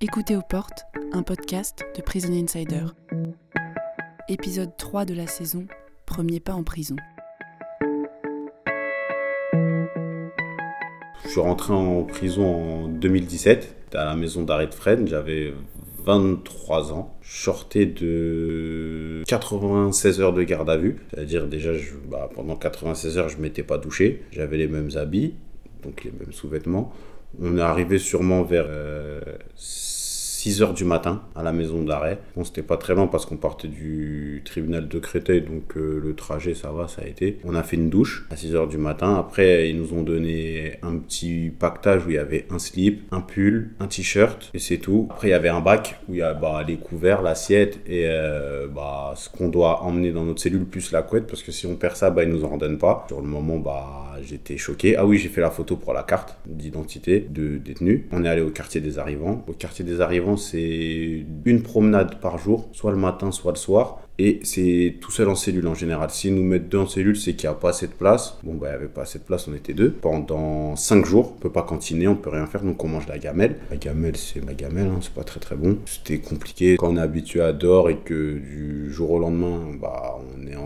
Écoutez aux portes, un podcast de Prison Insider. Épisode 3 de la saison, premier pas en prison. Je suis rentré en prison en 2017, à la maison d'arrêt de Fresnes, j'avais 23 ans. Je sortais de 96 heures de garde à vue, c'est-à-dire déjà bah, pendant 96 heures je m'étais pas douché, j'avais les mêmes habits, donc les mêmes sous-vêtements. On est arrivé sûrement vers 6 heures du matin à la maison d'arrêt. Bon, c'était pas très long parce qu'on partait du tribunal de Créteil, donc euh, le trajet, ça va, ça a été. On a fait une douche à 6 heures du matin. Après, ils nous ont donné un petit pactage où il y avait un slip, un pull, un t-shirt, et c'est tout. Après, il y avait un bac où il y a bah, les couverts, l'assiette et euh, bah, ce qu'on doit emmener dans notre cellule, plus la couette, parce que si on perd ça, bah, ils nous en redonnent pas. Sur le moment, bah, j'étais choqué. Ah oui, j'ai fait la photo pour la carte d'identité de détenu. On est allé au quartier des arrivants. Au quartier des arrivants, c'est une promenade par jour, soit le matin, soit le soir. Et c'est tout seul en cellule en général. S'ils nous mettent deux en cellule, c'est qu'il n'y a pas assez de place. Bon, bah, il n'y avait pas assez de place, on était deux. Pendant cinq jours, on peut pas cantiner, on peut rien faire, donc on mange la gamelle. La gamelle, c'est ma gamelle, hein, c'est pas très très bon. C'était compliqué. Quand on est habitué à dehors et que du jour au lendemain, bah,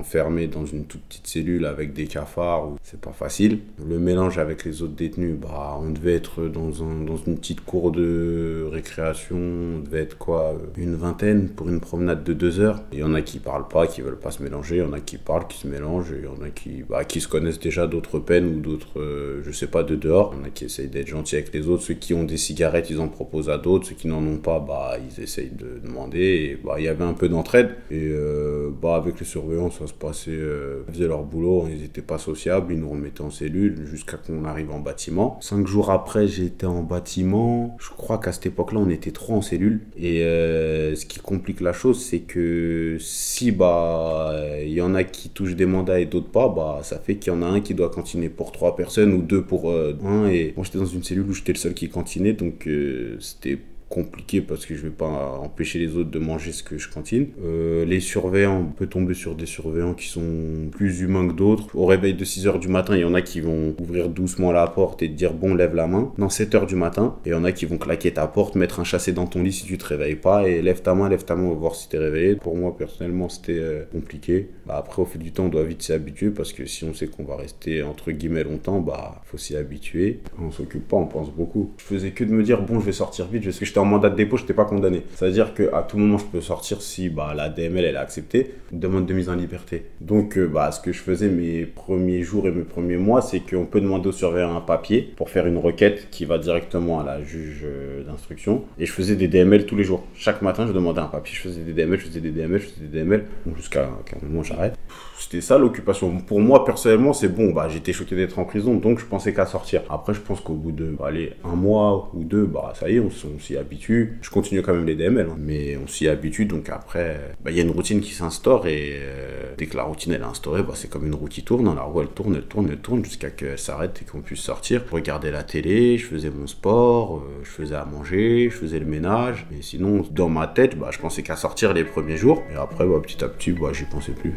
enfermé dans une toute petite cellule avec des cafards, c'est pas facile. Le mélange avec les autres détenus, bah, on devait être dans, un, dans une petite cour de récréation, on devait être quoi, une vingtaine pour une promenade de deux heures. Il y en a qui parlent pas, qui veulent pas se mélanger, il y en a qui parlent, qui se mélangent, il y en a qui, bah, qui se connaissent déjà d'autres peines ou d'autres, euh, je sais pas, de dehors. Il y en a qui essayent d'être gentils avec les autres, ceux qui ont des cigarettes, ils en proposent à d'autres, ceux qui n'en ont pas, bah, ils essayent de demander, il y avait un peu d'entraide, et euh, avec les surveillants, ça se passait, euh, ils faisaient leur boulot, ils étaient pas sociables, ils nous remettaient en cellule jusqu'à qu'on arrive en bâtiment. Cinq jours après, j'étais en bâtiment, je crois qu'à cette époque-là, on était trois en cellule, et ce qui complique la chose, c'est que si bah il y en a qui touchent des mandats et d'autres pas, bah ça fait qu'il y en a un qui doit cantiner pour trois personnes ou deux pour euh, un. Et moi j'étais dans une cellule où j'étais le seul qui cantinait, donc euh, c'était compliqué parce que je vais pas empêcher les autres de manger ce que je cantine. Euh, les surveillants, on peut tomber sur des surveillants qui sont plus humains que d'autres. Au réveil de 6h du matin, il y en a qui vont ouvrir doucement la porte et te dire bon, lève la main. Dans 7h du matin, il y en a qui vont claquer ta porte, mettre un chassé dans ton lit si tu te réveilles pas et lève ta main, lève ta main, on va voir si t'es réveillé. Pour moi, personnellement, c'était euh, compliqué. Bah, après, au fil du temps, on doit vite s'y habituer parce que si on sait qu'on va rester entre guillemets longtemps, bah faut s'y habituer. On s'occupe pas, on pense beaucoup. Je faisais que de me dire bon, je vais sortir vite, parce que j'étais en mandat de dépôt, je n'étais pas condamné. C'est-à-dire qu'à tout moment, je peux sortir si bah, la DML elle a accepté une demande de mise en liberté. Donc, euh, bah, ce que je faisais mes premiers jours et mes premiers mois, c'est qu'on peut demander au surveillant un papier pour faire une requête qui va directement à la juge euh, d'instruction. Et je faisais des DML tous les jours. Chaque matin, je demandais un papier, je faisais des DML, je faisais des DML, je faisais des DML, jusqu'à un moment j'arrête. C'était ça l'occupation. Pour moi, personnellement, c'est bon. Bah, j'étais choqué d'être en prison, donc je pensais qu'à sortir. Après, je pense qu'au bout de, bah, allez, un mois ou deux, bah, ça y est, on, s'y habitue. Je continue quand même les DML, hein. mais on s'y habitue. Donc après, bah, il y a une routine qui s'instaure et euh, dès que la routine elle est instaurée, bah, c'est comme une roue qui tourne. La roue elle tourne, elle tourne, elle tourne jusqu'à qu'elle s'arrête et qu'on puisse sortir. Je regardais la télé, je faisais mon sport, euh, je faisais à manger, je faisais le ménage. Mais sinon, dans ma tête, bah, je pensais qu'à sortir les premiers jours. Et après, petit à petit, j'y pensais plus.